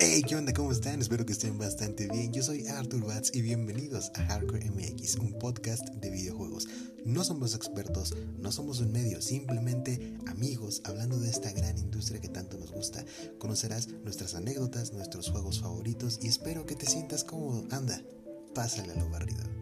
Hey, ¿qué onda? ¿Cómo están? Espero que estén bastante bien. Yo soy Arthur Watts y bienvenidos a Hardcore MX, un podcast de videojuegos. No somos expertos, no somos un medio, simplemente amigos hablando de esta gran industria que tanto nos gusta. Conocerás nuestras anécdotas, nuestros juegos favoritos y espero que te sientas cómodo. Anda, pásale a lo barrido.